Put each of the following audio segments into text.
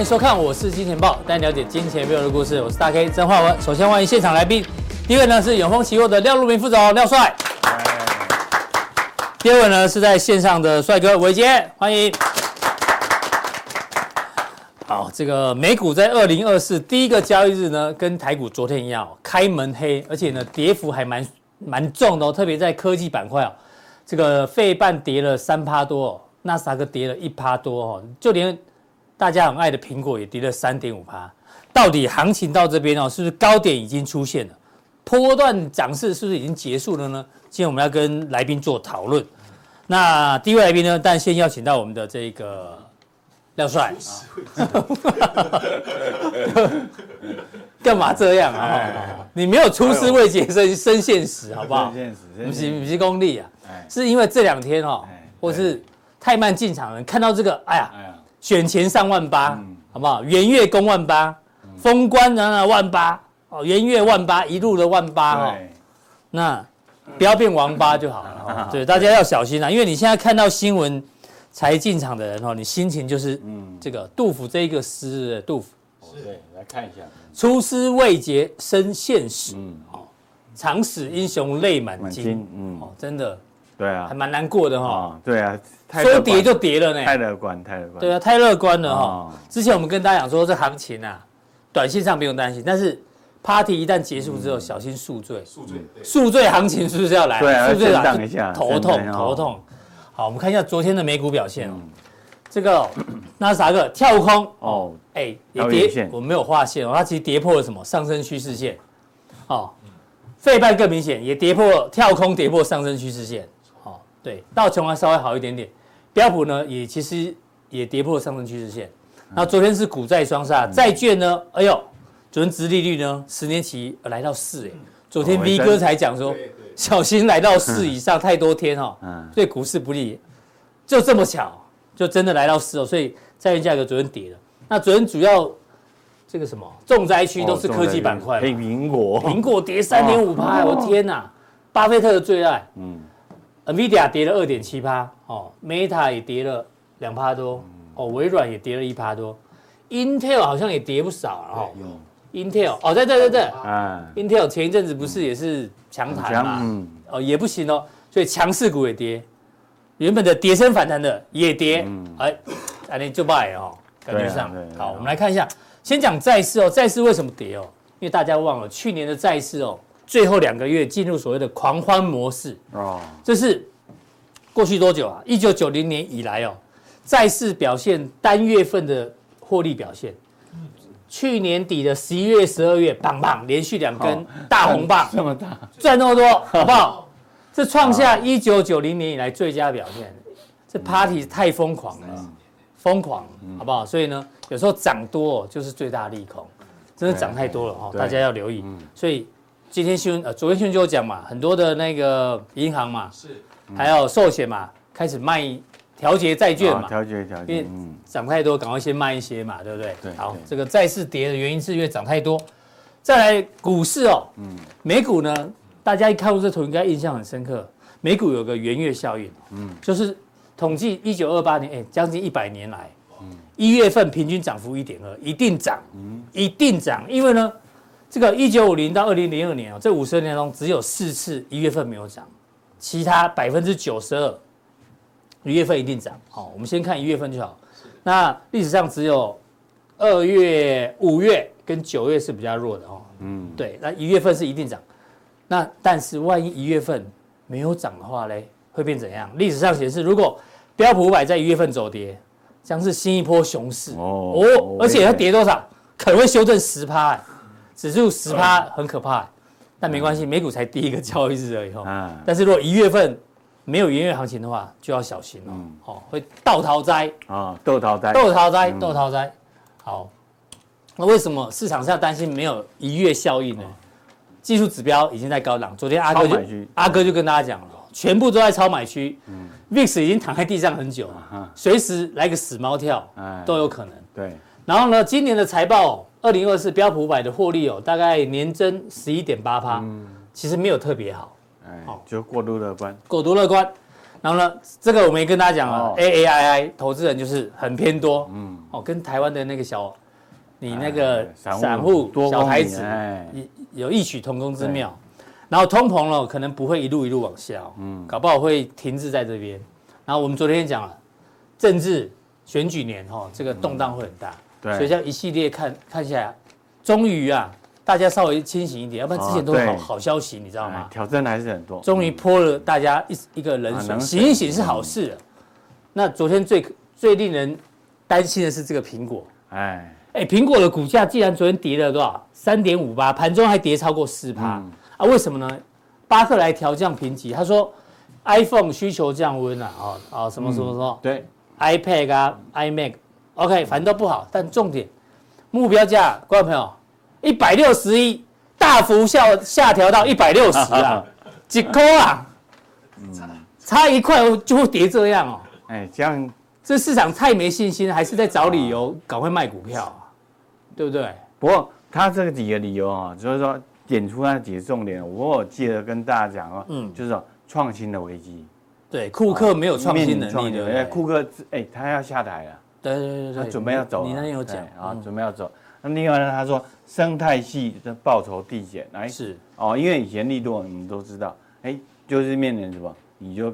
欢迎收看，我是金钱豹，带你了解金钱背后的故事。我是大 K 曾焕文。首先欢迎现场来宾，第一位呢是永丰期货的廖路明副总廖帅，第二位呢是在线上的帅哥伟捷，欢迎。好，这个美股在二零二四第一个交易日呢，跟台股昨天一样，开门黑，而且呢跌幅还蛮蛮重的哦，特别在科技板块哦，这个费半跌了三趴多，纳斯达克跌了一趴多哦，就连。大家很爱的苹果也跌了三点五趴，到底行情到这边哦，是不是高点已经出现了？波段涨势是不是已经结束了呢？今天我们要跟来宾做讨论。那第一位来宾呢，但先邀请到我们的这个廖帅。干嘛这样啊？你没有出师未捷身身现实，好不好？现实，不是不是功力啊，是因为这两天哦，或是太慢进场的人看到这个，哎呀。选前上万八，嗯、好不好？元月攻万八，封关然后万八，哦，元月万八，一路的万八哈。那不要变王八 就好了。嗯、对，大家要小心啊，因为你现在看到新闻才进场的人哦，你心情就是，嗯，这个杜甫这一个诗，杜甫。对，来看一下。出师未捷身先死，嗯，好，长使英雄泪满襟，嗯，哦，真的。对啊，还蛮难过的哈。对啊，说跌就跌了呢。太乐观，太乐观。对啊，太乐观了哈。之前我们跟大家讲说，这行情啊，短线上不用担心，但是 party 一旦结束之后，小心宿醉。宿醉，宿醉行情是不是要来？对，宿醉涨一下，头痛，头痛。好，我们看一下昨天的美股表现哦。这个纳斯达克跳空哦，哎，也跌，我没有画线哦，它其实跌破了什么上升趋势线。哦，费半更明显，也跌破跳空，跌破上升趋势线。对，道琼还稍微好一点点，标普呢也其实也跌破上升趋势线。那昨天是股债双杀，债券呢，哎呦，昨天殖利率呢，十年期来到四哎，昨天 V 哥才讲说小心来到四以上太多天哈，对股市不利，就这么巧，就真的来到四哦，所以债券价格昨天跌了。那昨天主要这个什么重灾区都是科技板块，苹果，苹果跌三点五趴，我天哪，巴菲特的最爱，嗯。NVIDIA 跌了二点七趴，哦，Meta 也跌了两趴多，哦，微软也跌了一趴多，Intel 好像也跌不少了，哦，Intel，哦，对对对对，啊，Intel 前一阵子不是也是强弹嘛，哦，也不行哦，所以强势股也跌，原本的跌升反弹的也跌，哎，哎，你就败哦，感觉上，好，我们来看一下，先讲债市哦，债市为什么跌哦？因为大家忘了去年的债市哦。最后两个月进入所谓的狂欢模式。哦，这是过去多久啊？一九九零年以来哦，债市表现单月份的获利表现，去年底的十一月、十二月，棒棒连续两根大红棒，这么大。赚那么多，好不好？这创下一九九零年以来最佳表现，这 party 太疯狂了，疯狂，好不好？所以呢，有时候涨多就是最大利空，真的涨太多了哈，大家要留意，所以。今天新闻呃，昨天新闻就有讲嘛，很多的那个银行嘛，是，还有寿险嘛，开始卖调节债券嘛，调节调节，因为涨太多，赶快先卖一些嘛，对不对？对。好，这个债市跌的原因是因为涨太多。再来股市哦，嗯，美股呢，大家一看过这图应该印象很深刻。美股有个圆月效应，嗯，就是统计一九二八年，哎，将近一百年来，嗯，一月份平均涨幅一点二，一定涨，嗯，一定涨，因为呢。这个一九五零到二零零二年哦，这五十二年中只有四次一月份没有涨，其他百分之九十二一月份一定涨。好，我们先看一月份就好。那历史上只有二月、五月跟九月是比较弱的哦。嗯，对，那一月份是一定涨。那但是万一一月份没有涨的话嘞，会变怎样？历史上显示，如果标普五百在一月份走跌，将是新一波熊市哦。哦，而且它跌多少？可能会修正十趴。指数十趴很可怕，但没关系，美股才第一个交易日而已哦。嗯。但是如果一月份没有元月行情的话，就要小心了。嗯。好，会倒逃灾啊，倒逃灾，倒逃灾，倒逃灾。好，那为什么市场上担心没有一月效应呢？技术指标已经在高档。昨天阿哥就阿哥就跟大家讲了，全部都在超买区。嗯，VIX 已经躺在地上很久了，随时来个死猫跳，都有可能。对。然后呢，今年的财报，二零二四标普五百的获利哦，大概年增十一点八趴，其实没有特别好。哎，就过度乐观。过度乐观。然后呢，这个我们也跟大家讲了，A A I I 投资人就是很偏多。嗯。哦，跟台湾的那个小，你那个散户小孩子，有异曲同工之妙。然后通膨了，可能不会一路一路往下，嗯，搞不好会停滞在这边。然后我们昨天也讲了，政治选举年哈，这个动荡会很大，对，所以这样一系列看看起来，终于啊，大家稍微清醒一点，要不然之前都是好好消息，你知道吗？挑战还是很多，终于泼了大家一一个冷水，醒一醒是好事。那昨天最最令人担心的是这个苹果，哎哎，苹果的股价既然昨天跌了多少？三点五八，盘中还跌超过四趴。啊，为什么呢？巴克莱调降评级，他说 iPhone 需求降温啊，啊啊什么什么什么，对，iPad 啊，iMac，OK，反正都不好。但重点，目标价，观众朋友，一百六十一，大幅下下调到一百六十啊，几块啊？差一块就会跌这样哦。哎，这样这市场太没信心，还是在找理由赶快卖股票啊，对不对？不过他这个几个理由啊，就是说。点出那几个重点，我有记得跟大家讲哦，嗯，就是创新的危机，对，库克没有创新能力的，哎，库克哎，他要下台了，对对对对，他准备要走，你那有讲啊，准备要走。那另外呢，他说生态系的报酬递减，哎，是。哦，因为以前利多你们都知道，哎，就是面临什么，你就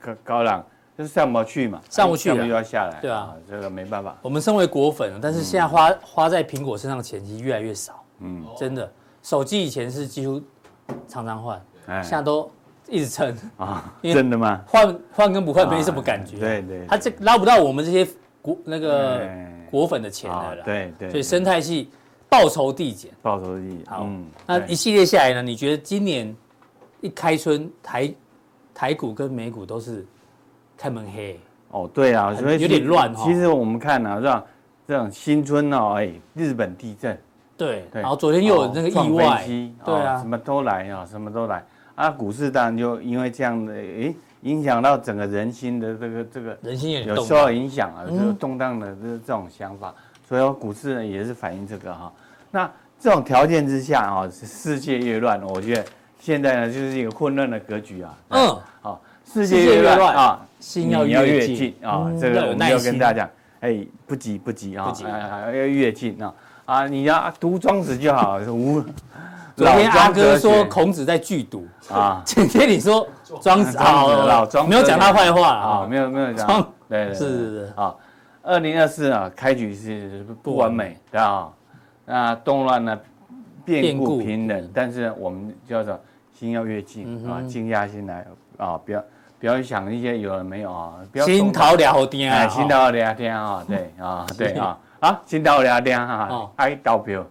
高高浪就是上不去嘛，上不去了又要下来，对啊，这个没办法。我们身为果粉，但是现在花花在苹果身上的钱其实越来越少，嗯，真的。手机以前是几乎常常换，现在都一直撑。啊，真的吗？换换跟不换没什么感觉，对对，他这捞不到我们这些果那个果粉的钱来了，对对，所以生态系报酬递减，报酬递减，好，那一系列下来呢？你觉得今年一开春台台股跟美股都是开门黑？哦，对啊，所以有点乱哈。其实我们看啊，这样这种新春哦，哎，日本地震。对，然后昨天又有那个意外，对啊，什么都来啊，什么都来啊！股市当然就因为这样的，诶，影响到整个人心的这个这个，人心也有受到影响啊，就是动荡的这这种想法，所以股市呢也是反映这个哈。那这种条件之下啊，世界越乱，我觉得现在呢就是一个混乱的格局啊。嗯，好，世界越乱啊，心要越近啊，这个我们要跟大家讲，哎，不急不急啊，要越近啊。啊，你要读庄子就好。无，昨天阿哥说孔子在剧毒啊，今天你说庄子啊，老庄没有讲他坏话啊，没有没有讲。对对是是是。啊，二零二四啊，开局是不完美的啊，那动乱呢变故频仍，但是我们叫做心要越静啊，静下心来啊，不要不要想一些有了没有啊，心头了天啊，心头了天啊，对啊对啊。啊，先到两点哈，爱投票，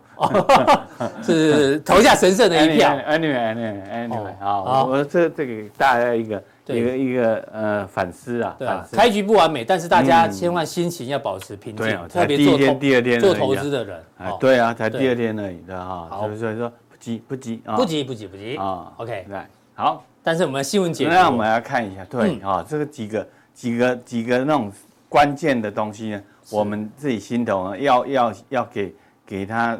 是投下神圣的一票。Anyway，Anyway，Anyway，好，我这这个大家一个一个一个呃反思啊。对啊，开局不完美，但是大家千万心情要保持平静。特别做天第二天做投资的人。对啊，才第二天而已的哈。所以说不急不急啊，不急不急不急啊。OK，来好，但是我们新闻节目，那我们要看一下，对啊，这个几个几个几个那种关键的东西呢。我们自己心头啊，要要要给给他，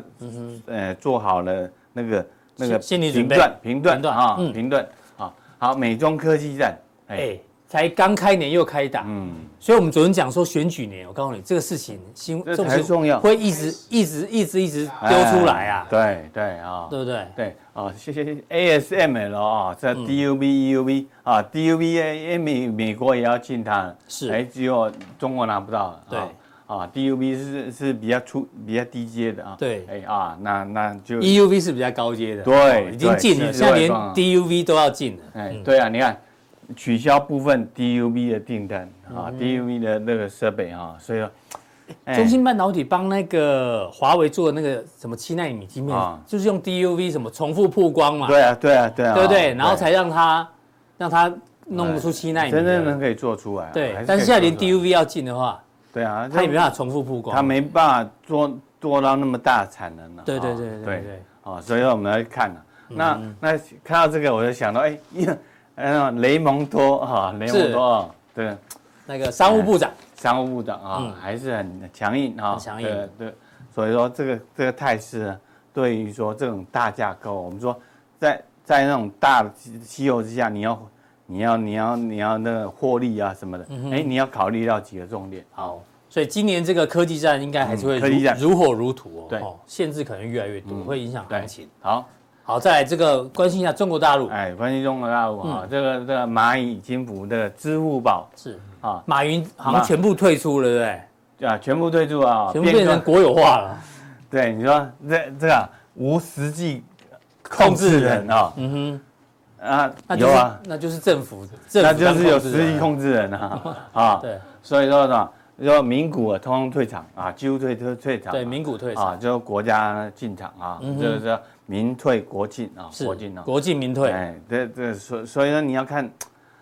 呃，做好了那个那个评断评断啊，评断啊，好，美中科技战，哎，才刚开年又开打，嗯，所以我们昨天讲说选举年，我告诉你这个事情，新这才重要，会一直一直一直一直丢出来啊，对对啊，对不对？对啊，谢谢 ASML 啊，这 DUV EUV 啊，DUV 美美国也要进它，是，哎，只有中国拿不到，对。啊，DUV 是是比较出比较低阶的啊。对，哎啊，那那就 EUV 是比较高阶的。对，已经进了，现在连 DUV 都要进了。哎，对啊，你看取消部分 DUV 的订单啊，DUV 的那个设备啊，所以说，中芯半导体帮那个华为做的那个什么七纳米晶片，就是用 DUV 什么重复曝光嘛。对啊，对啊，对啊，对不对？然后才让他让他弄不出七纳米，真正能可以做出来。对，但是现在连 DUV 要进的话。对啊，他也没办法重复曝光，他没办法做做到那么大产能了。对对对对对，哦，所以说我们来看了。那那看到这个，我就想到，哎，嗯，雷蒙多哈，雷蒙多啊，对，那个商务部长，商务部长啊，还是很强硬哈，强硬，对，所以说这个这个态势呢，对于说这种大架构，我们说在在那种大的气候之下，你要你要你要你要那个获利啊什么的，哎，你要考虑到几个重点，好。所以今年这个科技战应该还是会如如火如荼哦，对，限制可能越来越多，会影响行情。好，好，再来这个关心一下中国大陆，哎，关心中国大陆啊，这个这个蚂蚁金服的支付宝。是。啊，马云好像全部退出了，对不对？对啊，全部退出啊，全部变成国有化了。对，你说这这个无实际控制人啊，嗯哼，啊，有啊，那就是政府，那就是有实际控制人啊，啊，对，所以说什么？说民股啊，通通退场啊，几乎退退退场。对，民股退场。啊，就国家进场啊，就是说民退国进啊，国进啊，国进民退。哎，这这所所以说你要看，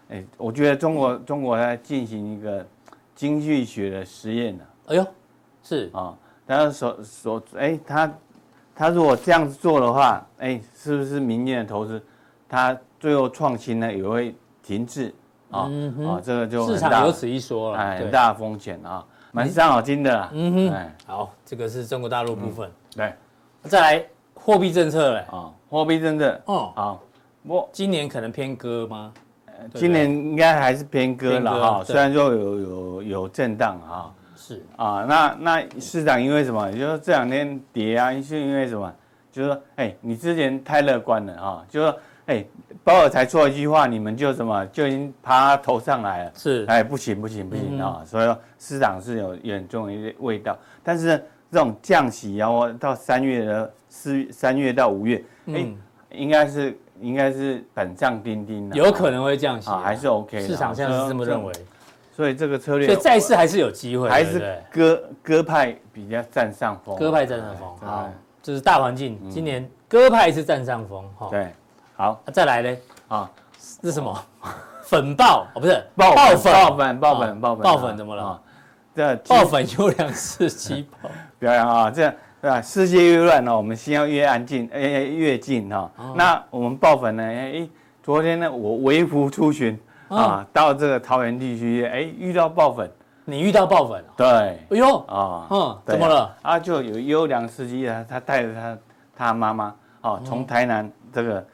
哎，我觉得中国中国在进行一个经济学的实验呢。哎呦，是。啊，他所所哎，他他如果这样子做的话，哎，是不是民间的投资，他最后创新呢也会停滞？啊啊，这个就市场有此一说了，哎，很大风险啊，蛮伤脑筋的。嗯哼，哎，好，这个是中国大陆部分。对，再来货币政策嘞。啊，货币政策。哦，好，我今年可能偏鸽吗？今年应该还是偏鸽了哈，虽然说有有有震荡哈。是啊，那那市场因为什么？就是这两天跌啊，是因为什么？就是说，哎，你之前太乐观了啊，就是说。哎，鲍尔才说一句话，你们就什么就已经爬头上来了。是，哎，不行不行不行啊！所以说市场是有严重的一些味道。但是呢，这种降息，然后到三月的四三月到五月，哎，应该是应该是板上钉钉的，有可能会降息，还是 OK。市场现在是这么认为，所以这个策略，所以债市还是有机会，还是鸽鸽派比较占上风，鸽派占上风。好，这是大环境，今年鸽派是占上风。哈，对。好，再来呢啊！这是什么？粉爆哦，不是爆爆粉，爆粉，爆粉，爆粉，爆粉怎么了？这爆粉优良司机爆 表扬啊！这样对吧？世界越乱呢，我们心要越安静，哎，越近哈。那我们爆粉呢？哎，昨天呢，我微服出巡啊，到这个桃园地区，哎，遇到爆粉。你遇到爆粉？对。哎呦啊，嗯，怎么了？啊，就有优良司机啊，他带着他他妈妈啊，从台南这个。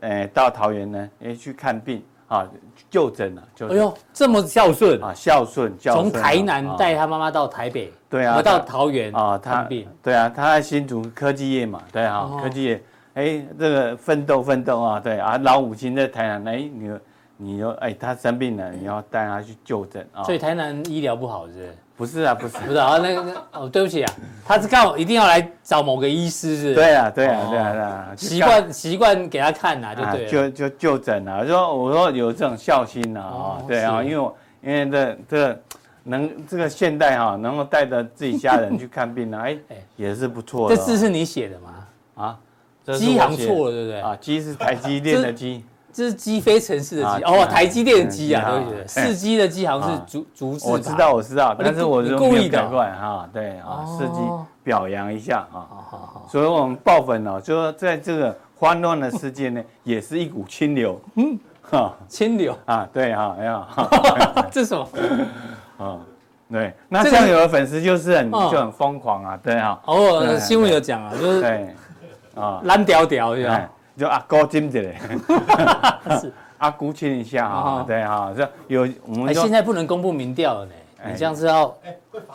呃，到桃园呢，哎，去看病啊，就诊了，就。哎呦，这么孝顺啊，孝顺，从台南带他妈妈到台北，对啊，到桃园啊，看病，对啊，他在新竹科技业嘛，对啊，科技业，哎，这个奋斗奋斗啊，对啊，老母亲在台南，哎，你你说，哎，他生病了，你要带他去就诊啊，所以台南医疗不好是不是？不是啊，不是，不是啊，那个那哦，对不起啊，他是刚好一定要来找某个医师是？对啊，对啊，对啊，对啊，习惯习惯给他看呐，就对，就就就诊了，说我说有这种孝心呐啊，对啊，因为我因为这这能这个现代哈，能够带着自己家人去看病呢，哎哎，也是不错的。这字是你写的吗？啊，机行错了，对不对？啊，机是台积电的机。这是鸡飞城市的鸡哦，台积电的鸡啊，对不对？四鸡的鸡好像是竹竹字。我知道，我知道，但是我故意的哈，对啊，四鸡表扬一下啊。所以我们爆粉哦，就说在这个慌乱的世界呢，也是一股清流。嗯，哈，清流啊，对哈，哎呀，这是什么？啊，对，那像有的粉丝就是很就很疯狂啊，对哈。哦，新闻有讲啊，就是对啊，烂屌屌是吧？就阿哥金子嘞，是阿姑亲一下啊，对哈，这有我们现在不能公布民调了呢，你这样是要，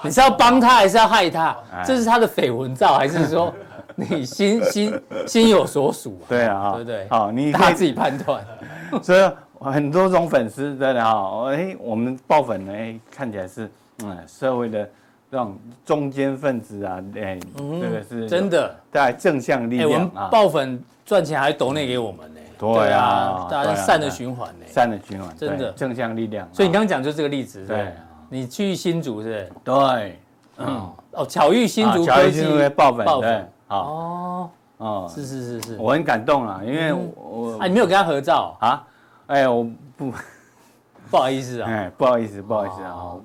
你是要帮他还是要害他？这是他的绯闻照，还是说 你心心心有所属？对啊，对不对？好，你他自己判断。所以很多种粉丝真的哈，哎，我们爆粉呢，哎，看起来是嗯社会的这种中间分子啊，哎，这个是真的。带正向力量啊，爆粉。赚钱还抖内给我们呢？对啊，大家善的循环呢，善的循环，真的。正向力量。所以你刚刚讲就是这个例子，对，你去新竹是？对，嗯，哦，巧遇新竹科技爆粉，爆粉，好，哦，哦，是是是。是，我很感动啊，因为我，啊，你没有跟他合照？啊？哎，我不，不好意思啊，哎，不好意思，不好意思啊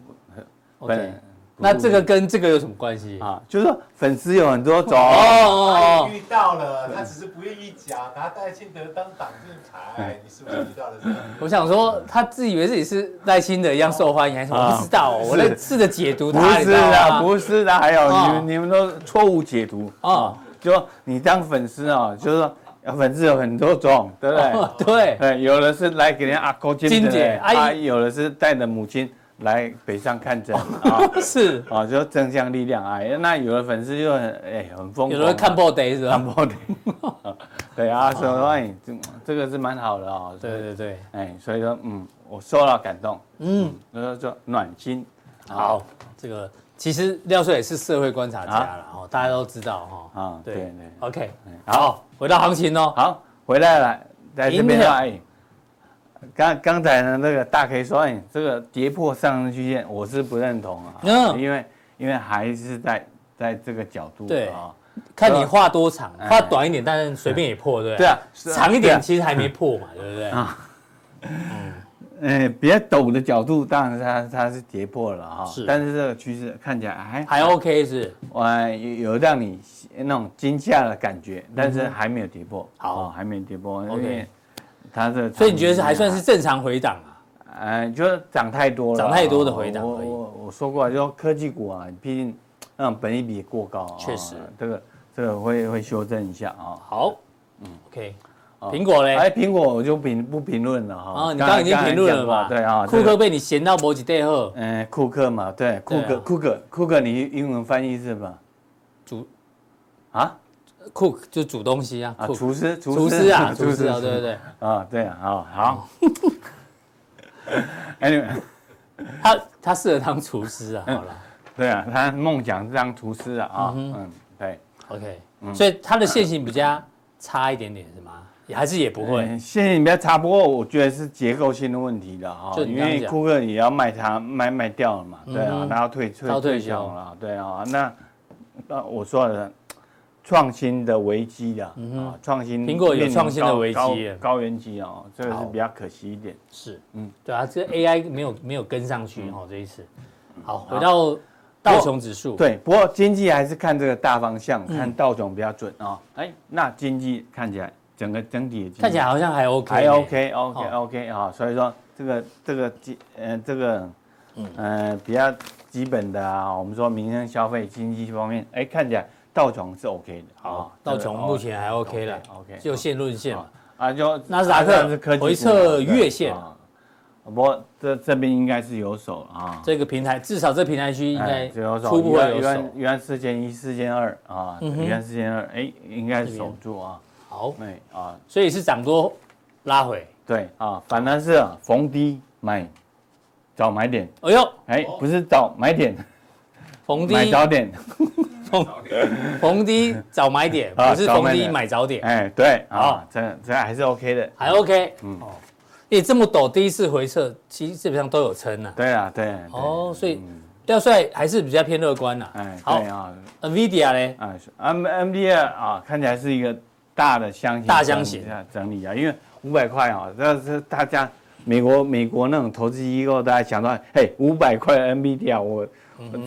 ，，OK，那这个跟这个有什么关系啊？就是说粉丝有很多种哦哦哦，遇到了，他只是不愿意讲，拿赖清德当挡箭牌，你是不是遇到了这个？我想说，他自以为自己是赖清德一样受欢迎，还是我不知道，我在试着解读他。不是的，不是的，还有你们你们都错误解读啊！就说你当粉丝啊，就是说粉丝有很多种，对不对？对，对，有的是来给人阿哥金姐，阿姨有的是带着母亲。来北上看诊啊，是啊，就正向力量啊。那有的粉丝就很哎很疯狂，有的看破得是吧？看破得，对啊，所以说哎，这这个是蛮好的啊。对对对，哎，所以说嗯，我受到感动，嗯，所以说就暖心。好，这个其实廖帅也是社会观察家了哦，大家都知道哈。啊，对对，OK，好，回到行情哦，好，回来了，在这边哎。刚刚才呢，那个大 K 说，哎，这个跌破上升曲线，我是不认同啊，嗯，因为因为还是在在这个角度，对啊，看你画多长，画短一点，但是随便也破，对，对？啊，长一点其实还没破嘛，对不对？啊，嗯，比较陡的角度，当然它它是跌破了哈，是，但是这个趋势看起来还还 OK 是，我有有让你那种惊吓的感觉，但是还没有跌破，好，还没有跌破，OK。它这，所以你觉得是还算是正常回档啊？哎，就是涨太多了，涨太多的回档。我我我说过，就说科技股啊，毕竟那种本益比过高，确实，这个这个会会修正一下啊。好，嗯，OK，苹果嘞？哎，苹果我就评不评论了哈。啊，你刚刚已经评论了吧？对啊，库克被你嫌到某几代后。嗯，库克嘛，对，库克库克库克，你英文翻译是吧？主啊？cook 就煮东西啊，厨师厨师啊，厨师啊，对对对，啊对啊，好好。Anyway，他他适合当厨师啊，好了。对啊，他梦想是当厨师啊，啊，嗯，对，OK，所以他的线型比较差一点点是吗？也 还是也不会，线型比较差，不过我觉得是结构性的问题的哈，因为库克也要卖他卖卖掉了嘛，对啊，然后退退退休了，对啊，那那我说的。创新的危机的啊，创新苹果有创新的危机，高原机啊，这个是比较可惜一点。是，嗯，对啊，这 AI 没有没有跟上去哦，这一次。好，回到道琼指数。对，不过经济还是看这个大方向，看道琼比较准啊。哎，那经济看起来整个整体看起来好像还 OK，还 OK，OK，OK 啊。所以说这个这个基呃这个嗯比较基本的啊，我们说民生消费经济方面，哎看起来。道琼是 OK 的，好，道琼目前还 OK 了，OK，就线论线嘛，啊，就纳斯达克回测月线，不过这这边应该是有手啊，这个平台至少这平台区应该初步有手，原四千一、四千二啊，原四千二，哎，应该是守住啊，好，哎啊，所以是涨多拉回，对啊，反而是逢低买，早买点，哎呦，哎，不是早买点，逢低买早点。逢逢 低早买点，不是逢低买早点。哎，对啊，这这还是 OK 的，还 OK。嗯，哦，诶，这么陡，第一次回撤，其实基本上都有撑呐。对啊，对。哦，所以廖帅还是比较偏乐观呐。哎，好啊。NVIDIA 呢？啊，M NVIDIA 啊，看起来是一个大的箱型，大箱型整理啊，因为五百块啊，这是大家美国美国那种投资机构大家想到，嘿，五百块 NVIDIA，我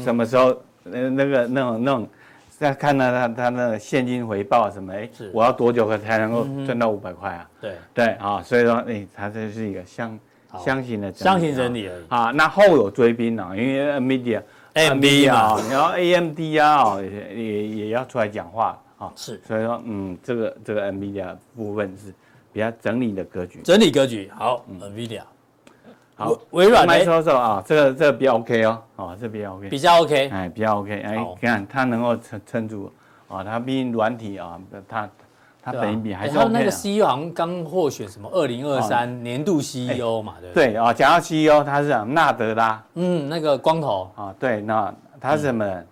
什么时候？那那个那种那种，在看到他他那个现金回报什么？哎，我要多久才能够赚到五百块啊？对对啊，所以说哎，它这是一个相相形的相形整理而已啊。那后有追兵啊，因为 NVIDIA、AMD 啊，然后 AMD 啊，也也也要出来讲话啊。是，所以说嗯，这个这个 NVIDIA 部分是比较整理的格局，整理格局好，NVIDIA。好，微软来说说啊，这个这个比较 OK 哦，哦，这比较 OK，比较 OK，哎，比较 OK，哎，你看它能够撑撑住，啊，它毕竟软体啊，它它本益比还是 OK。他那个 CEO 好像刚获选什么二零二三年度 CEO 嘛，对对？啊，讲到 CEO，他是讲纳德拉，嗯，那个光头。啊，对，那他是什么人？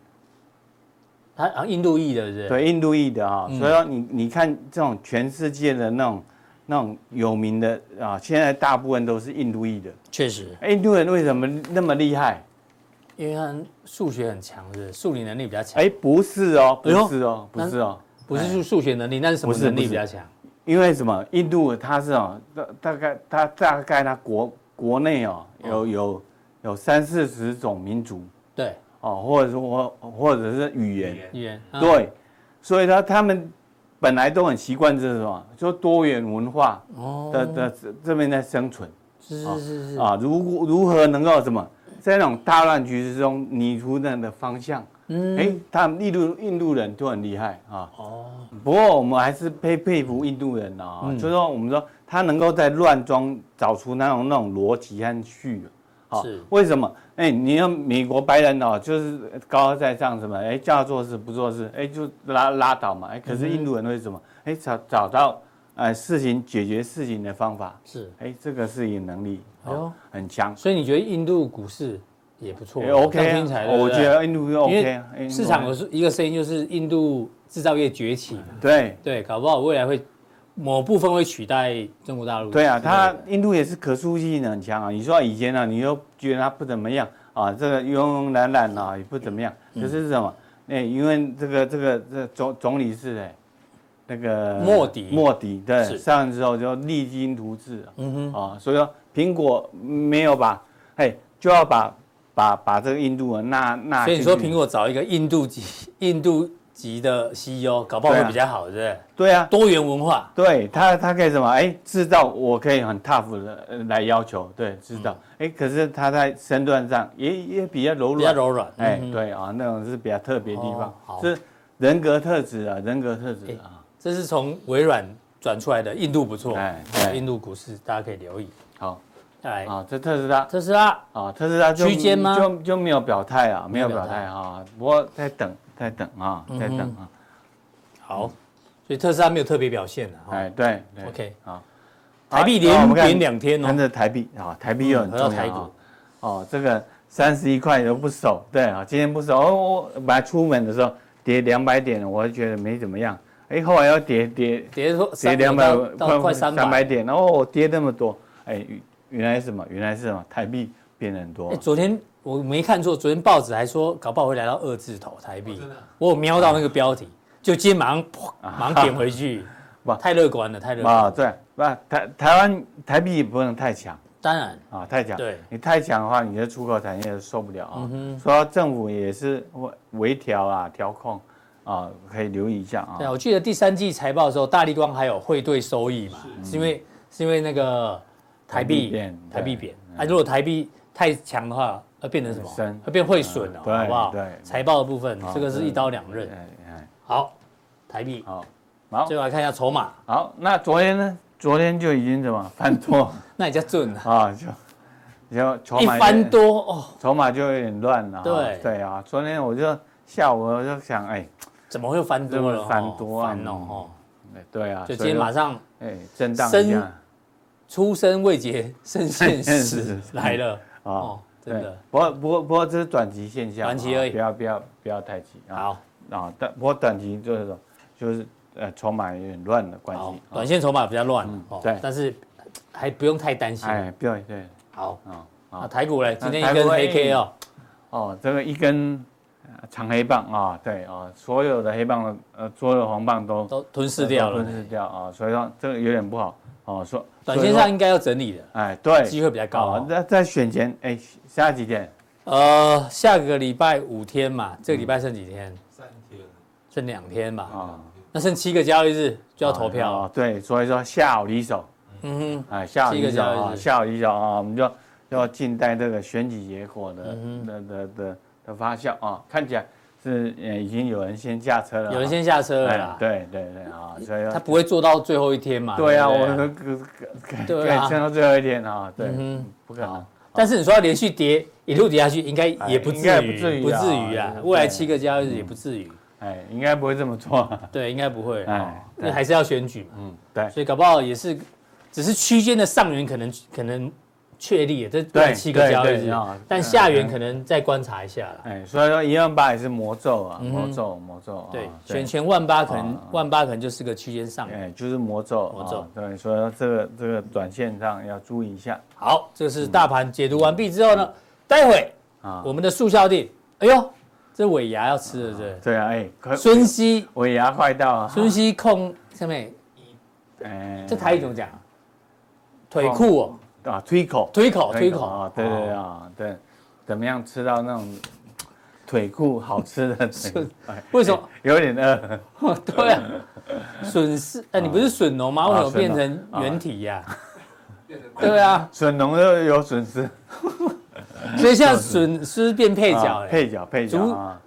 他啊，印度裔的，是？对，印度裔的啊，所以说你你看这种全世界的那种。那种有名的啊，现在大部分都是印度裔的。确实，印度人为什么那么厉害？因为他数学很强，是数理能力比较强。哎，不是哦，不是哦，不是哦，不是数数学能力，那是什么能力比较强？因为什么？印度它是哦，大大概它大概它国国内哦，有有有三四十种民族。对。哦，或者说或者是语言，语言对，所以呢，他们本来都很习惯这是什么，就多元文化的的这边在生存，是是是是。啊，如如何能够什么，在那种大乱局之中拟出那样的方向，嗯，哎，他们印度印度人都很厉害啊，哦，不过我们还是佩佩服印度人啊，就是说我们说他能够在乱中找出那种那种逻辑和序。好，为什么？哎，你要美国白人哦，就是高高在上什么？哎，叫他做事不做事，哎，就拉拉倒嘛。哎，可是印度人为什么？哎，找找到呃事情解决事情的方法是，哎，这个是一个能力，哦，很强。所以你觉得印度股市也不错？OK，我觉得印度 OK。市场有一个声音就是印度制造业崛起，对对，搞不好未来会。某部分会取代中国大陆。对啊，它印度也是可塑性很强啊。你说以前呢，你又觉得它不怎么样啊，这个慵慵懒懒啊，也不怎么样。可是是什么？哎，因为这个这个这总总理是哎，那个莫迪。莫迪对，上任之后就励精图治。嗯哼。啊，所以说苹果没有把，哎，就要把把把这个印度啊纳纳。所以你说苹果找一个印度籍印度。级的 CEO 搞不好会比较好，对不对？对啊，多元文化，对他，他可以什么？哎，制造我可以很 tough 的来要求，对，制造。哎，可是他在身段上也也比较柔软，比较柔软。哎，对啊，那种是比较特别的地方，是人格特质啊，人格特质啊。这是从微软转出来的，印度不错，哎，印度股市大家可以留意。好，来啊，这特斯拉，特斯拉啊，特斯拉区间吗？就就没有表态啊，没有表态啊，不过在等。在等啊，在等啊，好，所以特斯拉没有特别表现的，哎，对，OK，好，台币连跌两天哦，跟着台币啊，台币又很重要啊，哦，这个三十一块都不守，对啊，今天不守，哦，我本来出门的时候跌两百点，我觉得没怎么样，哎，后来要跌跌跌跌两百快三百。点，哦，跌那么多，哎，原来是什么？原来是什么？台币变很多，昨天。我没看错，昨天报纸还说搞不好会来到二字头台币。我有瞄到那个标题，就今天马上马上点回去。不，太乐观了，太乐观。啊，对，不，台台湾台币也不能太强。当然啊，太强。对，你太强的话，你的出口产业受不了啊。所以政府也是微微调啊，调控啊，可以留意一下啊。对，我记得第三季财报的时候，大力光还有汇兑收益嘛？是因为是因为那个台币台币贬。啊，如果台币太强的话。会变成什么？会变汇损了，好不好？对，财报的部分，这个是一刀两刃。好，台币。好，好，最后来看一下筹码。好，那昨天呢？昨天就已经怎么翻多？那也叫准了啊！就就筹码一翻多哦，筹码就有点乱了。对对啊，昨天我就下午我就想，哎，怎么会翻多了？翻多啊！哦，对啊，就今天马上哎震荡一下，出生未捷身先死来了哦。真的，不过不过不过这是短期现象，短期而已，不要不要不要太急啊。好啊，但不过短期就是说，就是呃筹码有点乱的关系。短线筹码比较乱哦，对，但是还不用太担心。哎，不用对。好啊啊，台股嘞，今天一根黑 K 哦，哦，这个一根长黑棒啊，对啊，所有的黑棒的呃所有的红棒都都吞噬掉了，吞噬掉啊，所以说这个有点不好。哦，说短线上应该要整理的，哎，对，机会比较高。那在选前，哎，下几天？呃，下个礼拜五天嘛，这个礼拜剩几天？三天，剩两天吧。啊，那剩七个交易日就要投票。对，所以说下午离手。嗯哼，哎，下午离手啊，下午离手啊，我们就要静待这个选举结果的的的的的发酵啊，看起来。是，已经有人先下车了，有人先下车了啦。对对对啊，所以他不会做到最后一天嘛？对啊，我可可对撑到最后一天啊，对，不可能。但是你说要连续跌一路跌下去，应该也不至于，不至于啊。未来七个交易日也不至于，哎，应该不会这么做。对，应该不会。哎，那还是要选举嘛。嗯，对。所以搞不好也是，只是区间的上缘可能可能。确立这对七个交易日，但下缘可能再观察一下了。哎，所以说一万八也是魔咒啊，魔咒魔咒。对，选前万八可能万八可能就是个区间上。哎，就是魔咒魔咒。对，所以说这个这个短线上要注意一下。好，这是大盘解读完毕之后呢，待会啊，我们的速效定，哎呦，这尾牙要吃了，对对啊，哎，孙熙尾牙快到啊，孙熙控下面，哎，这台语怎么讲？腿裤哦。啊，推口，推口，推口啊，对对啊，对，怎么样吃到那种腿裤好吃的 笋，为什么？有点饿。对啊，笋是 哎，你不是笋农吗？为什么变成原体呀？对啊，笋农又有笋丝，所以现在笋丝变配角，配角配角。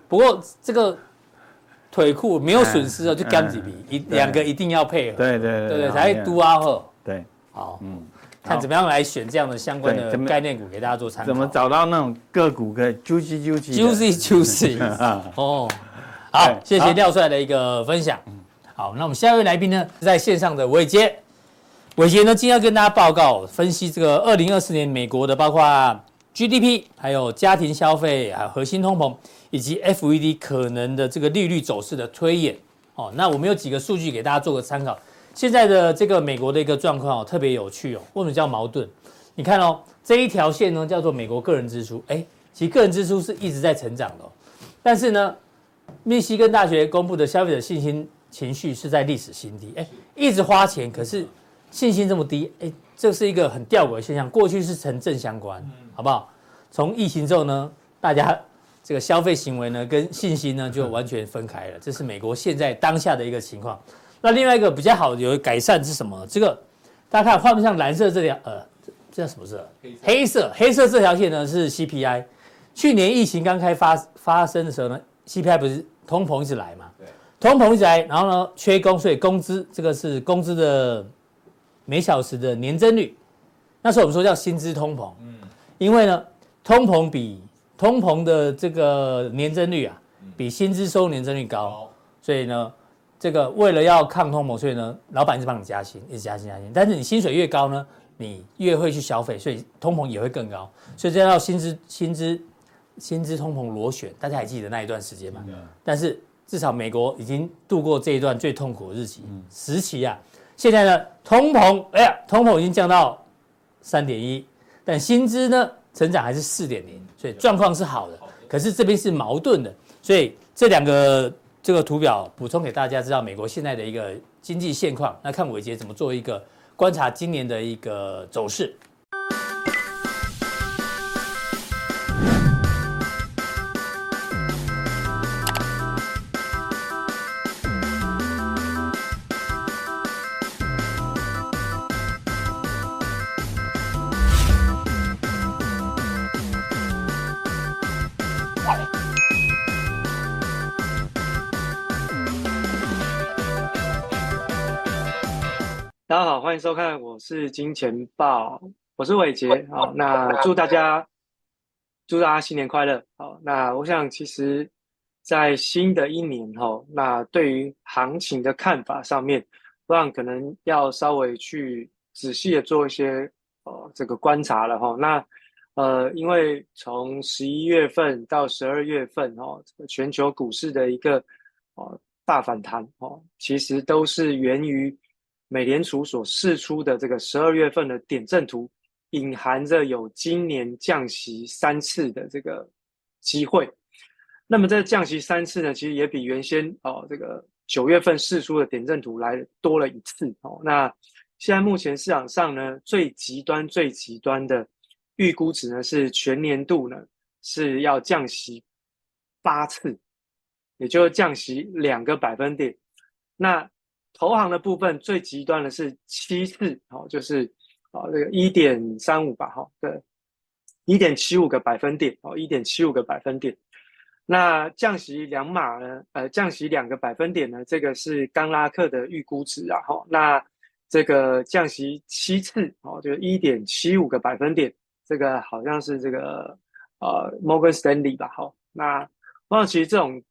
不过这个腿裤没有笋丝哦，就干几皮，一两个一定要配合。对对对对，才会嘟啊喝。对，好，嗯。看怎么样来选这样的相关的概念股给大家做参考。怎么找到那种个股可以 juicy juicy juicy juicy 啊？哦，好，谢谢廖帅的一个分享。好，那我们下一位来宾呢，在线上的伟杰。伟杰呢，今天要跟大家报告分析这个二零二四年美国的，包括 GDP，还有家庭消费，还有核心通膨，以及 FED 可能的这个利率走势的推演。哦，那我们有几个数据给大家做个参考。现在的这个美国的一个状况哦，特别有趣哦。为什么叫矛盾？你看哦，这一条线呢叫做美国个人支出，哎，其实个人支出是一直在成长的，但是呢，密西根大学公布的消费者信心情绪是在历史新低，哎，一直花钱，可是信心这么低，哎，这是一个很吊诡的现象。过去是成正相关，好不好？从疫情之后呢，大家这个消费行为呢跟信心呢就完全分开了，这是美国现在当下的一个情况。那另外一个比较好有改善是什么？这个大家看画面上蓝色这条，呃，这叫什么色？黑色。黑色这条线呢是 CPI。去年疫情刚开发发生的时候呢，CPI 不是通膨一直来嘛？对。通膨一直来，然后呢缺工，所以工资这个是工资的每小时的年增率。那时候我们说叫薪资通膨。嗯。因为呢，通膨比通膨的这个年增率啊，比薪资收入年增率高，所以呢。这个为了要抗通膨，所以呢，老板一直帮你加薪，一直加薪加薪。但是你薪水越高呢，你越会去消费，所以通膨也会更高。所以这叫薪资薪资薪资通膨螺旋，大家还记得那一段时间吗？但是至少美国已经度过这一段最痛苦的日期时期啊。现在呢，通膨哎呀，通膨已经降到三点一，但薪资呢成长还是四点零，所以状况是好的。可是这边是矛盾的，所以这两个。这个图表补充给大家知道美国现在的一个经济现况，那看伟杰怎么做一个观察今年的一个走势。收看，我是金钱豹，我是伟杰。好，那祝大家祝大家新年快乐。好，那我想其实，在新的一年哈，那对于行情的看法上面，我想可能要稍微去仔细的做一些呃这个观察了哈。那呃，因为从十一月份到十二月份哦，这个全球股市的一个呃大反弹哦，其实都是源于。美联储所释出的这个十二月份的点阵图，隐含着有今年降息三次的这个机会。那么这降息三次呢，其实也比原先哦这个九月份释出的点阵图来多了一次哦。那现在目前市场上呢，最极端最极端的预估值呢，是全年度呢是要降息八次，也就是降息两个百分点。那投行的部分最极端的是七次，好，就是啊这个一点三五吧，哈，对，一点七五个百分点，哦，一点七五个百分点。那降息两码呢？呃，降息两个百分点呢？这个是刚拉克的预估值啊，哈。那这个降息七次，哦，就一点七五个百分点，这个好像是这个呃 Morgan Stanley 吧，好。那那其实这种。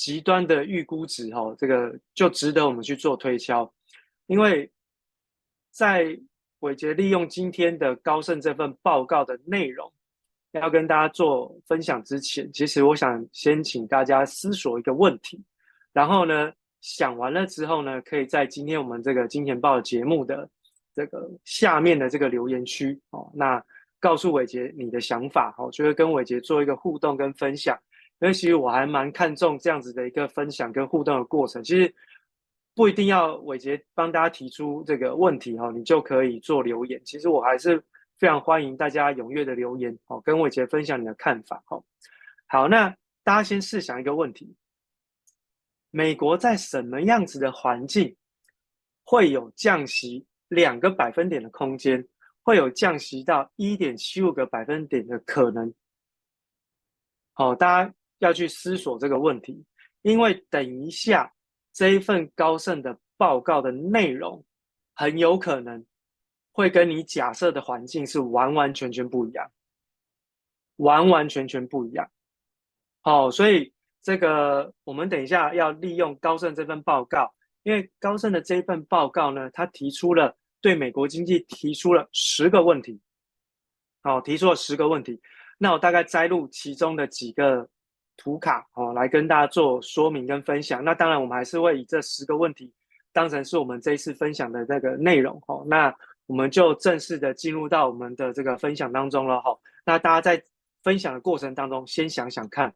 极端的预估值，哈，这个就值得我们去做推敲，因为在伟杰利用今天的高盛这份报告的内容，要跟大家做分享之前，其实我想先请大家思索一个问题，然后呢，想完了之后呢，可以在今天我们这个金钱爆节目的这个下面的这个留言区，哦，那告诉伟杰你的想法，哦，就会跟伟杰做一个互动跟分享。因为其实我还蛮看重这样子的一个分享跟互动的过程，其实不一定要伟杰帮大家提出这个问题哈，你就可以做留言。其实我还是非常欢迎大家踊跃的留言哦，跟伟杰分享你的看法哈。好，那大家先试想一个问题：美国在什么样子的环境会有降息两个百分点的空间，会有降息到一点七五个百分点的可能？好，大家要去思索这个问题，因为等一下这一份高盛的报告的内容很有可能会跟你假设的环境是完完全全不一样，完完全全不一样。好，所以这个我们等一下要利用高盛这份报告，因为高盛的这一份报告呢，他提出了对美国经济提出了十个问题，好，提出了十个问题。那我大概摘录其中的几个图卡哦，来跟大家做说明跟分享。那当然，我们还是会以这十个问题当成是我们这一次分享的那个内容哦。那我们就正式的进入到我们的这个分享当中了哈。那大家在分享的过程当中，先想想看，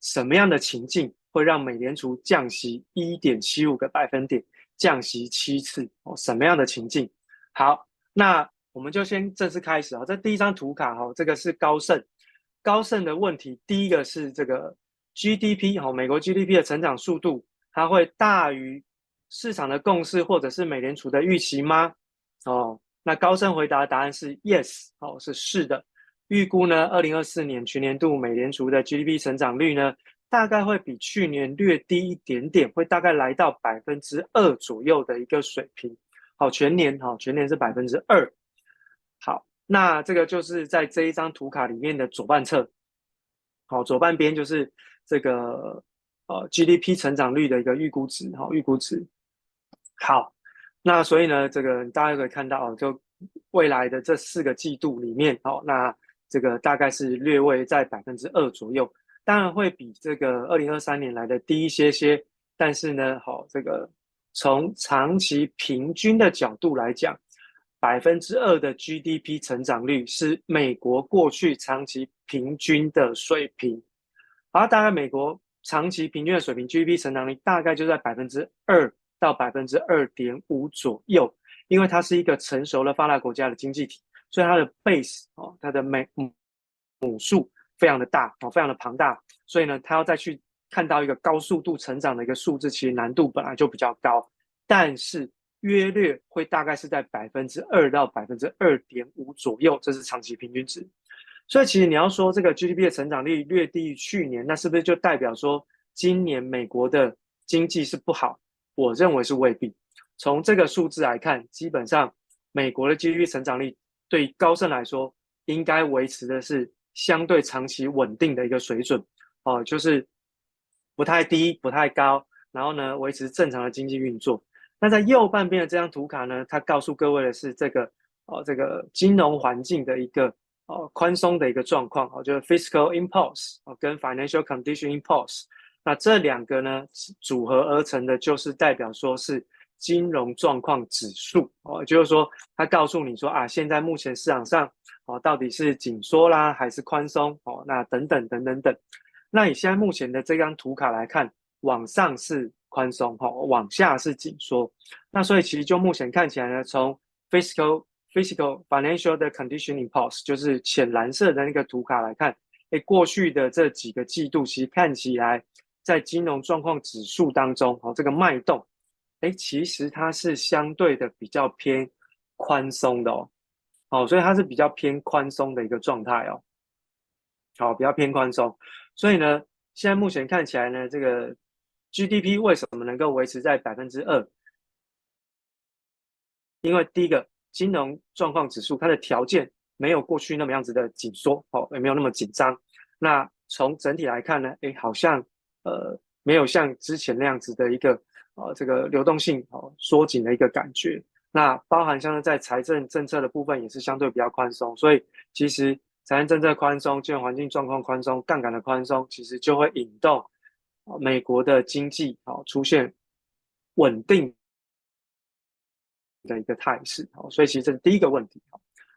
什么样的情境会让美联储降息一点七五个百分点，降息七次哦？什么样的情境？好，那我们就先正式开始啊。这第一张图卡哈，这个是高盛。高盛的问题，第一个是这个 GDP 哈，美国 GDP 的成长速度，它会大于市场的共识或者是美联储的预期吗？哦，那高盛回答的答案是 yes，哦，是是的。预估呢，二零二四年全年度美联储的 GDP 成长率呢，大概会比去年略低一点点，会大概来到百分之二左右的一个水平。好，全年哈，全年是百分之二。好。那这个就是在这一张图卡里面的左半侧，好，左半边就是这个呃 GDP 成长率的一个预估值，好，预估值。好，那所以呢，这个大家可以看到哦，就未来的这四个季度里面，好，那这个大概是略微在百分之二左右，当然会比这个二零二三年来的低一些些，但是呢，好，这个从长期平均的角度来讲。百分之二的 GDP 成长率是美国过去长期平均的水平，而大概美国长期平均的水平 GDP 成长率大概就在百分之二到百分之二点五左右，因为它是一个成熟的发达国家的经济体，所以它的 base 哦，它的美母母数非常的大哦，非常的庞大，所以呢，它要再去看到一个高速度成长的一个数字，其实难度本来就比较高，但是。约略会大概是在百分之二到百分之二点五左右，这是长期平均值。所以其实你要说这个 GDP 的成长率略低于去年，那是不是就代表说今年美国的经济是不好？我认为是未必。从这个数字来看，基本上美国的 GDP 成长率对高盛来说，应该维持的是相对长期稳定的一个水准，哦，就是不太低、不太高，然后呢，维持正常的经济运作。那在右半边的这张图卡呢，它告诉各位的是这个哦，这个金融环境的一个哦宽松的一个状况哦，就是 fiscal impulse 哦跟 financial condition impulse，那这两个呢组合而成的，就是代表说是金融状况指数哦，就是说它告诉你说啊，现在目前市场上哦到底是紧缩啦还是宽松哦，那等等等等等。那以现在目前的这张图卡来看，往上是。宽松哈，往下是紧缩，那所以其实就目前看起来呢，从 fiscal fiscal financial 的 conditioning pulse，就是浅蓝色的那个图卡来看，诶，过去的这几个季度其实看起来在金融状况指数当中，哦，这个脉动，诶，其实它是相对的比较偏宽松的哦，哦，所以它是比较偏宽松的一个状态哦，好，比较偏宽松，所以呢，现在目前看起来呢，这个。GDP 为什么能够维持在百分之二？因为第一个，金融状况指数它的条件没有过去那么样子的紧缩，哦，也没有那么紧张。那从整体来看呢，哎，好像呃没有像之前那样子的一个呃这个流动性哦缩紧的一个感觉。那包含像是在财政政策的部分也是相对比较宽松，所以其实财政政策宽松、金融环境状况宽松、杠杆的宽松，其实就会引动。美国的经济啊出现稳定的一个态势，啊，所以其实这是第一个问题。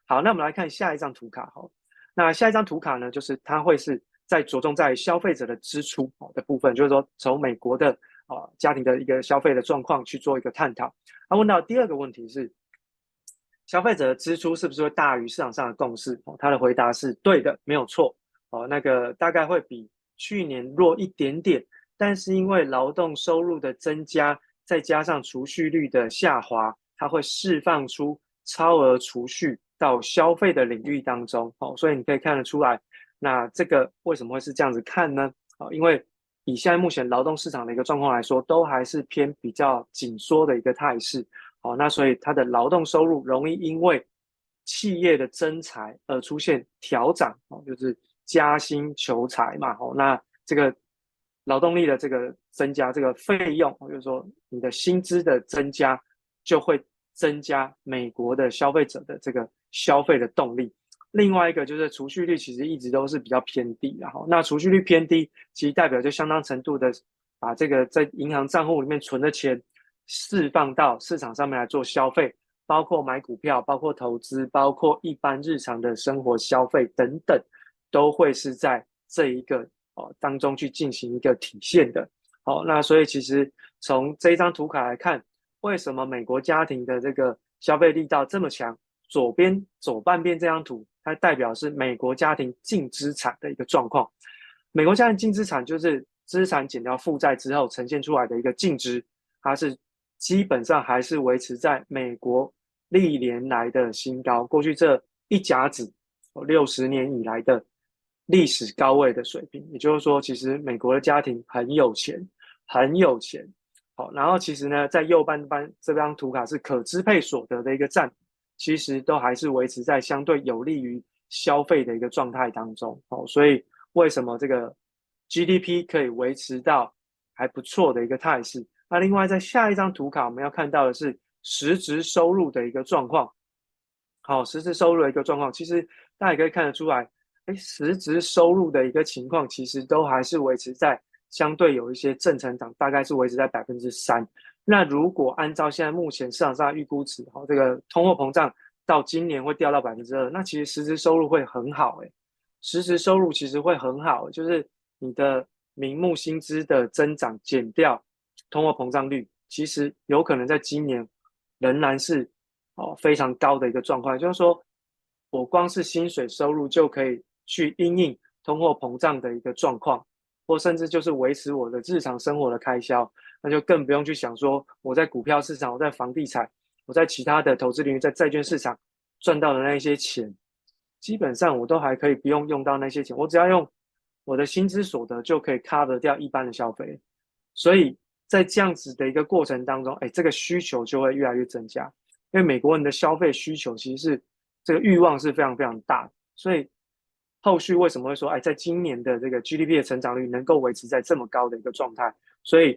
好，那我们来看下一张图卡，好，那下一张图卡呢，就是它会是在着重在消费者的支出的部分，就是说从美国的啊家庭的一个消费的状况去做一个探讨。那问到第二个问题是，消费者的支出是不是会大于市场上的共识？哦，他的回答是对的，没有错。哦，那个大概会比。去年弱一点点，但是因为劳动收入的增加，再加上储蓄率的下滑，它会释放出超额储蓄到消费的领域当中。哦，所以你可以看得出来，那这个为什么会是这样子看呢？哦，因为以现在目前劳动市场的一个状况来说，都还是偏比较紧缩的一个态势。哦，那所以它的劳动收入容易因为企业的增财而出现调涨，哦，就是加薪求财嘛。哦，那这个劳动力的这个增加，这个费用，就是说你的薪资的增加，就会增加美国的消费者的这个消费的动力。另外一个就是储蓄率其实一直都是比较偏低，然后那储蓄率偏低，其实代表就相当程度的把这个在银行账户里面存的钱释放到市场上面来做消费，包括买股票、包括投资、包括一般日常的生活消费等等，都会是在这一个哦当中去进行一个体现的。好，那所以其实从这一张图卡来看，为什么美国家庭的这个消费力道这么强？左边左半边这张图。它代表是美国家庭净资产的一个状况。美国家庭净资产就是资产减掉负债之后呈现出来的一个净值，它是基本上还是维持在美国历年来的新高，过去这一甲子六十年以来的历史高位的水平。也就是说，其实美国的家庭很有钱，很有钱。好，然后其实呢，在右半边这张图卡是可支配所得的一个占。其实都还是维持在相对有利于消费的一个状态当中，哦，所以为什么这个 GDP 可以维持到还不错的一个态势？那另外在下一张图卡，我们要看到的是实质收入的一个状况。好，实质收入的一个状况，其实大家也可以看得出来，哎，实质收入的一个情况，其实都还是维持在相对有一些正成长，大概是维持在百分之三。那如果按照现在目前市场上预估值，哈，这个通货膨胀到今年会掉到百分之二，那其实实质收入会很好，诶，实质收入其实会很好，就是你的名目薪资的增长减掉通货膨胀率，其实有可能在今年仍然是哦非常高的一个状况，就是说我光是薪水收入就可以去因应通货膨胀的一个状况，或甚至就是维持我的日常生活的开销。那就更不用去想说，我在股票市场，我在房地产，我在其他的投资领域，在债券市场赚到的那些钱，基本上我都还可以不用用到那些钱，我只要用我的薪资所得就可以 cover 掉一般的消费。所以在这样子的一个过程当中，哎，这个需求就会越来越增加，因为美国人的消费需求其实是这个欲望是非常非常大，所以后续为什么会说，哎，在今年的这个 GDP 的成长率能够维持在这么高的一个状态，所以。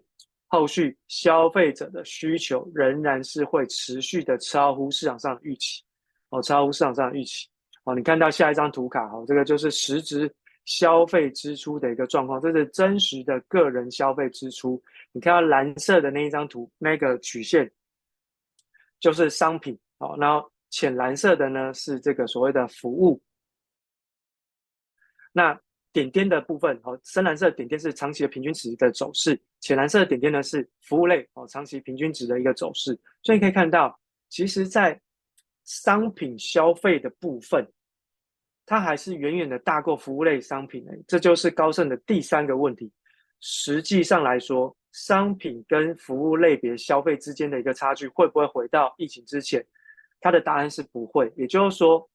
后续消费者的需求仍然是会持续的超乎市场上的预期，哦，超乎市场上的预期，哦，你看到下一张图卡，哦，这个就是实质消费支出的一个状况，这是真实的个人消费支出。你看到蓝色的那一张图，那个曲线就是商品，哦，然后浅蓝色的呢是这个所谓的服务，那。点点的部分，哦，深蓝色点点是长期的平均值的走势，浅蓝色的点点呢是服务类，哦，长期平均值的一个走势。所以你可以看到，其实，在商品消费的部分，它还是远远的大过服务类商品的。这就是高盛的第三个问题。实际上来说，商品跟服务类别消费之间的一个差距，会不会回到疫情之前？它的答案是不会。也就是说。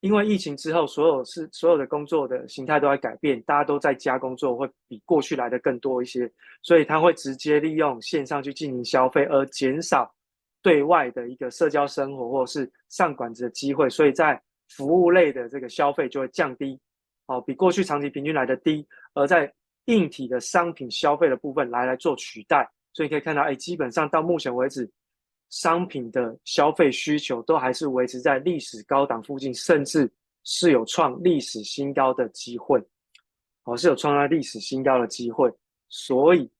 因为疫情之后，所有是所有的工作的形态都在改变，大家都在家工作，会比过去来的更多一些，所以他会直接利用线上去进行消费，而减少对外的一个社交生活或者是上馆子的机会，所以在服务类的这个消费就会降低，哦，比过去长期平均来的低，而在硬体的商品消费的部分来来做取代，所以可以看到，哎，基本上到目前为止。商品的消费需求都还是维持在历史高档附近，甚至是有创历史新高的机会，哦，是有创造历史新高的机会，所以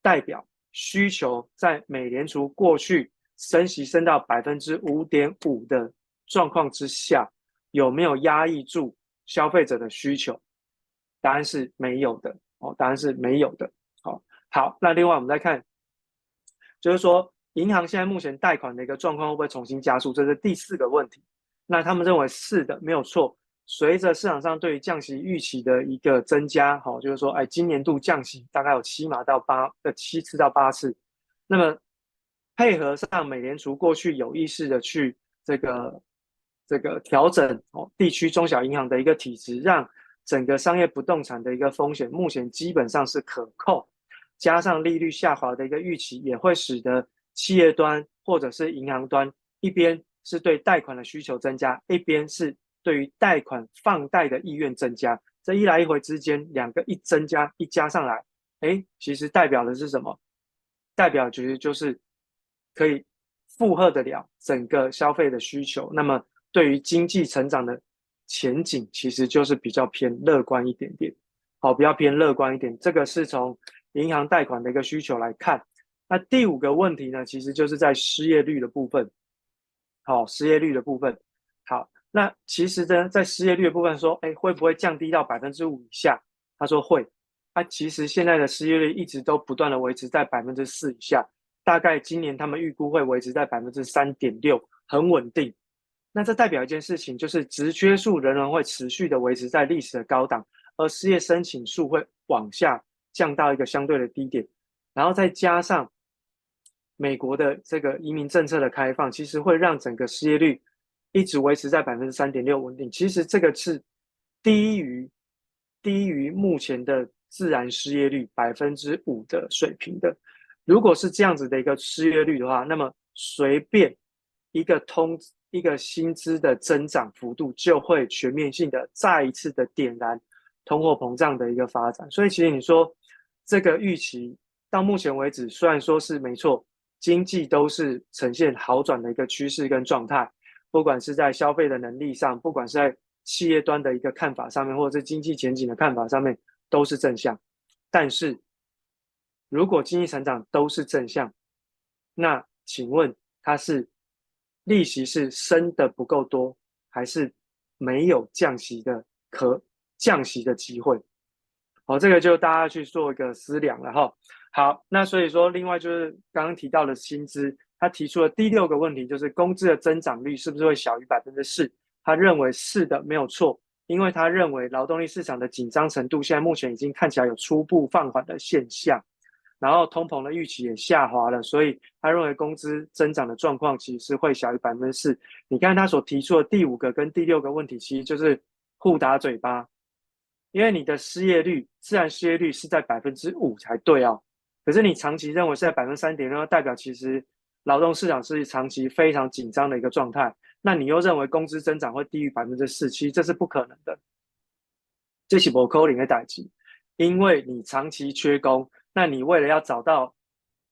代表需求在美联储过去升息升到百分之五点五的状况之下，有没有压抑住消费者的需求？答案是没有的，哦，答案是没有的，好，好，那另外我们再看，就是说。银行现在目前贷款的一个状况会不会重新加速？这是第四个问题。那他们认为是的，没有错。随着市场上对于降息预期的一个增加，好，就是说，哎，今年度降息大概有七码到八呃七次到八次，那么配合上美联储过去有意识的去这个这个调整哦地区中小银行的一个体质，让整个商业不动产的一个风险目前基本上是可控，加上利率下滑的一个预期，也会使得企业端或者是银行端一边是对贷款的需求增加，一边是。对于贷款放贷的意愿增加，这一来一回之间，两个一增加一加上来，哎，其实代表的是什么？代表其实就是可以负荷得了整个消费的需求。那么对于经济成长的前景，其实就是比较偏乐观一点点。好，比较偏乐观一点。这个是从银行贷款的一个需求来看。那第五个问题呢，其实就是在失业率的部分。好，失业率的部分，好。那其实呢，在失业率的部分说，哎，会不会降低到百分之五以下？他说会。啊，其实现在的失业率一直都不断的维持在百分之四以下，大概今年他们预估会维持在百分之三点六，很稳定。那这代表一件事情，就是职缺数仍然会持续的维持在历史的高档，而失业申请数会往下降到一个相对的低点，然后再加上美国的这个移民政策的开放，其实会让整个失业率。一直维持在百分之三点六稳定，其实这个是低于低于目前的自然失业率百分之五的水平的。如果是这样子的一个失业率的话，那么随便一个通一个薪资的增长幅度，就会全面性的再一次的点燃通货膨胀的一个发展。所以其实你说这个预期到目前为止，虽然说是没错，经济都是呈现好转的一个趋势跟状态。不管是在消费的能力上，不管是在企业端的一个看法上面，或者是经济前景的看法上面，都是正向。但是，如果经济成长都是正向，那请问它是利息是升得不够多，还是没有降息的可降息的机会？好，这个就大家去做一个思量了哈。好，那所以说，另外就是刚刚提到的薪资。他提出了第六个问题，就是工资的增长率是不是会小于百分之四？他认为是的，没有错，因为他认为劳动力市场的紧张程度现在目前已经看起来有初步放缓的现象，然后通膨的预期也下滑了，所以他认为工资增长的状况其实是会小于百分之四。你看他所提出的第五个跟第六个问题，其实就是互打嘴巴，因为你的失业率，自然失业率是在百分之五才对啊，可是你长期认为是在百分之三点六，代表其实。劳动市场是长期非常紧张的一个状态，那你又认为工资增长会低于百分之四，其实这是不可能的。这是不可能的代志，因为你长期缺工，那你为了要找到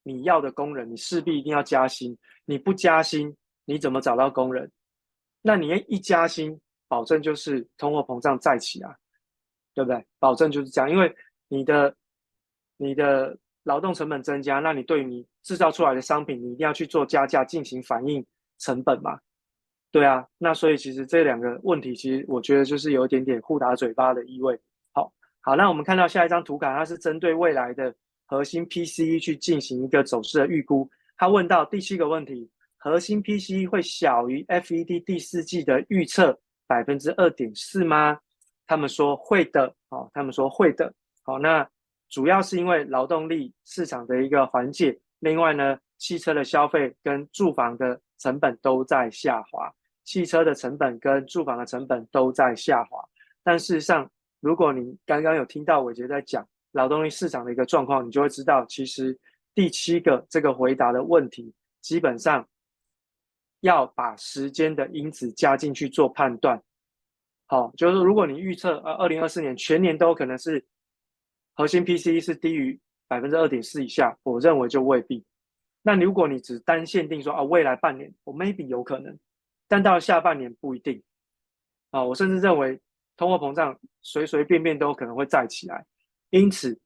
你要的工人，你势必一定要加薪。你不加薪，你怎么找到工人？那你一加薪，保证就是通货膨胀再起啊，对不对？保证就是这样，因为你的你的。劳动成本增加，那你对你制造出来的商品，你一定要去做加价进行反映成本嘛？对啊，那所以其实这两个问题，其实我觉得就是有一点点互打嘴巴的意味。好，好，那我们看到下一张图卡，它是针对未来的核心 PCE 去进行一个走势的预估。他问到第七个问题：核心 PCE 会小于 FED 第四季的预测百分之二点四吗？他们说会的。好，他们说会的。好，那。主要是因为劳动力市场的一个缓解，另外呢，汽车的消费跟住房的成本都在下滑，汽车的成本跟住房的成本都在下滑。但事实上，如果你刚刚有听到伟杰在讲劳动力市场的一个状况，你就会知道，其实第七个这个回答的问题，基本上要把时间的因子加进去做判断。好，就是如果你预测呃，二零二四年全年都可能是。核心 PCE 是低于百分之二点四以下，我认为就未必。那如果你只单限定说啊，未来半年我 maybe 有可能，但到下半年不一定。啊，我甚至认为通货膨胀随随便便都可能会再起来。因此，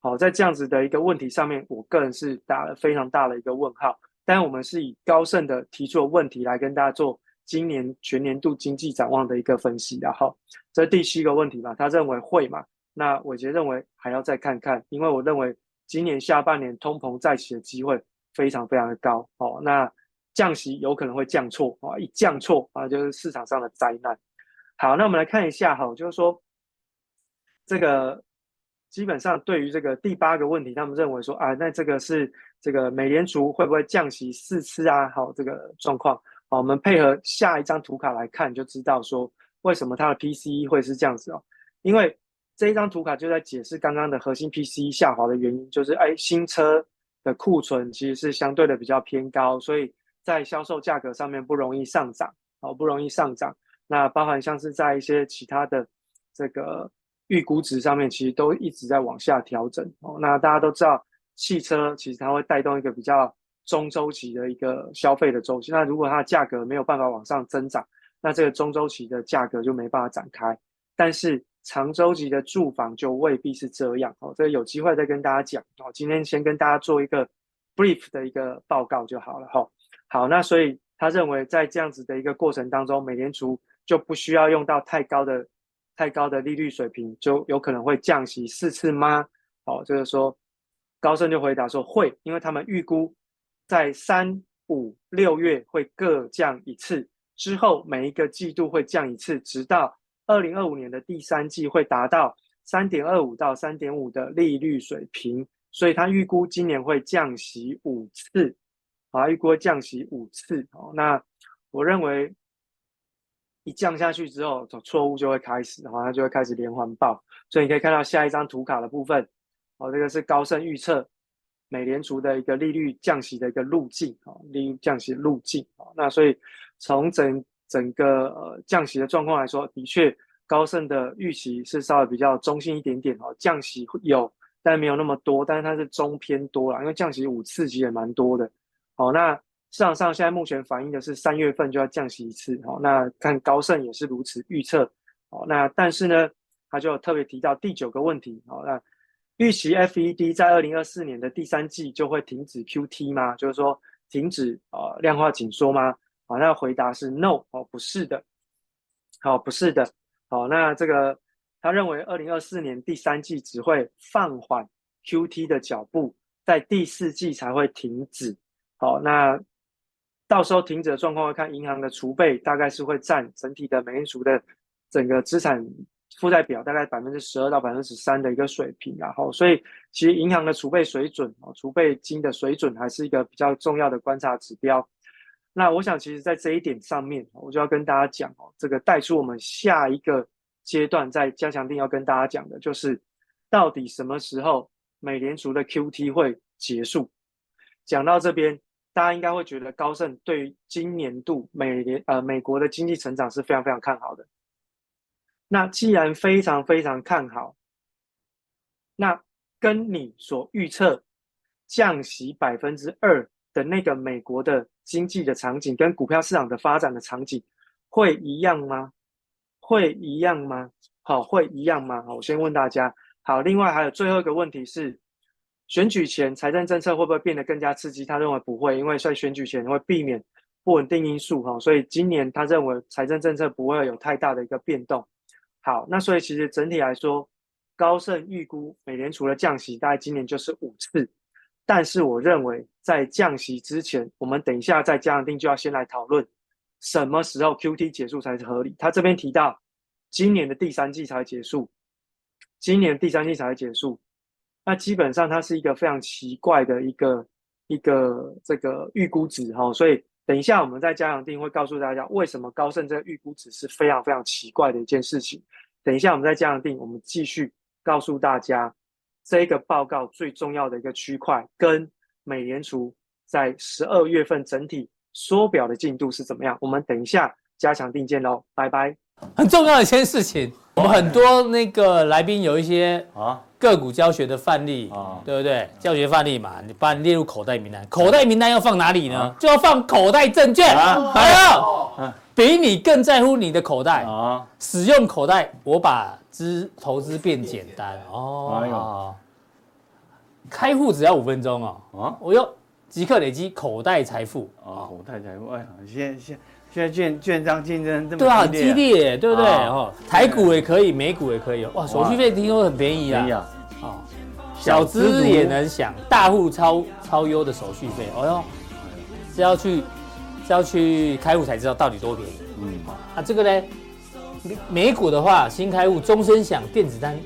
好，在这样子的一个问题上面，我个人是打了非常大的一个问号。但我们是以高盛的提出的问题来跟大家做今年全年度经济展望的一个分析。然后，这是第七个问题嘛，他认为会嘛？那伟捷认为还要再看看，因为我认为今年下半年通膨再起的机会非常非常的高哦。那降息有可能会降错啊，一降错啊就是市场上的灾难。好，那我们来看一下哈，就是说这个基本上对于这个第八个问题，他们认为说啊，那这个是这个美联储会不会降息四次啊？好，这个状况，好，我们配合下一张图卡来看，就知道说为什么它的 PCE 会是这样子哦，因为这一张图卡就在解释刚刚的核心 PC 下滑的原因，就是哎，新车的库存其实是相对的比较偏高，所以在销售价格上面不容易上涨，哦，不容易上涨。那包含像是在一些其他的这个预估值上面，其实都一直在往下调整哦。那大家都知道，汽车其实它会带动一个比较中周期的一个消费的周期。那如果它的价格没有办法往上增长，那这个中周期的价格就没办法展开。但是长周期的住房就未必是这样哦。这有机会再跟大家讲哦。今天先跟大家做一个 brief 的一个报告就好了哈。好，那所以他认为在这样子的一个过程当中，美联储就不需要用到太高的、太高的利率水平，就有可能会降息四次吗？哦，就是说，高盛就回答说会，因为他们预估在三、五、六月会各降一次，之后每一个季度会降一次，直到二零二五年的第三季会达到三点二五到三点五的利率水平，所以他预估今年会降息五次，啊，预估会降息五次。哦，那我认为。一降下去之后，错误就会开始，然后它就会开始连环爆。所以你可以看到下一张图卡的部分，哦，这个是高盛预测美联储的一个利率降息的一个路径，哦，利率降息路径，哦，那所以从整整个呃降息的状况来说，的确高盛的预期是稍微比较中性一点点，哦，降息有，但没有那么多，但是它是中偏多啦，因为降息五次其实也蛮多的，哦，那。市场上现在目前反映的是三月份就要降息一次，好，那看高盛也是如此预测，好，那但是呢，他就特别提到第九个问题，好，那预期 FED 在二零二四年的第三季就会停止 QT 吗？就是说停止呃量化紧缩吗？好，那回答是 No，哦，不是的，好，不是的，好，那这个他认为二零二四年第三季只会放缓 QT 的脚步，在第四季才会停止，好，那。到时候停止的状况会看银行的储备，大概是会占整体的美联储的整个资产负债表大概百分之十二到百分之十三的一个水平，然后所以其实银行的储备水准哦，储备金的水准还是一个比较重要的观察指标。那我想其实在这一点上面，我就要跟大家讲哦，这个带出我们下一个阶段在加强定要跟大家讲的就是，到底什么时候美联储的 QT 会结束？讲到这边。大家应该会觉得高盛对今年度美联呃美国的经济成长是非常非常看好的。那既然非常非常看好，那跟你所预测降息百分之二的那个美国的经济的场景跟股票市场的发展的场景会一样吗？会一样吗？好，会一样吗？好，我先问大家。好，另外还有最后一个问题是。选举前财政政策会不会变得更加刺激？他认为不会，因为在选举前会避免不稳定因素哈，所以今年他认为财政政策不会有太大的一个变动。好，那所以其实整体来说，高盛预估美联储的降息大概今年就是五次，但是我认为在降息之前，我们等一下在加强定就要先来讨论什么时候 QT 结束才是合理。他这边提到今年的第三季才结束，今年第三季才结束。那基本上它是一个非常奇怪的一个一个这个预估值哈，所以等一下我们在加强定会告诉大家为什么高盛这个预估值是非常非常奇怪的一件事情。等一下我们在加强定，我们继续告诉大家这个报告最重要的一个区块跟美联储在十二月份整体缩表的进度是怎么样。我们等一下加强定见喽，拜拜。很重要的一件事情，我们很多那个来宾有一些啊。个股教学的范例，啊、对不对？教学范例嘛，你把你列入口袋名单，口袋名单要放哪里呢？啊、就要放口袋证券。啊、还有，哦、比你更在乎你的口袋。啊、使用口袋，我把资投资变简单。哦，哎、呦开户只要五分钟哦。啊，我要即刻累积口袋财富。啊，口袋财富，哎呀，现现现在券券商竞争这么激烈，对啊，很激烈，对不对？哦，台股也可以，美股也可以。哇，手续费听说很便宜啊。哦，小资也能享，大户超超优的手续费。哦哟，是要去是要去开户才知道到底多便宜。嗯，那这个呢，美股的话，新开户终身享电子单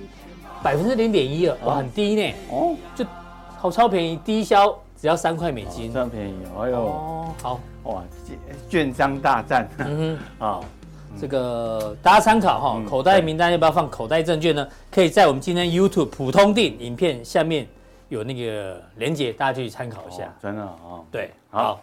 百分之零点一二，哇，很低呢。哦，就好超便宜，低消只要三块美金，这么便宜，哎呦，哦，好。哇，券商大战，嗯哼，啊，这个大家参考哈，口袋名单要不要放口袋证券呢？可以在我们今天 YouTube 普通錠影片下面有那个连接，大家去参考一下。真的啊，对，好。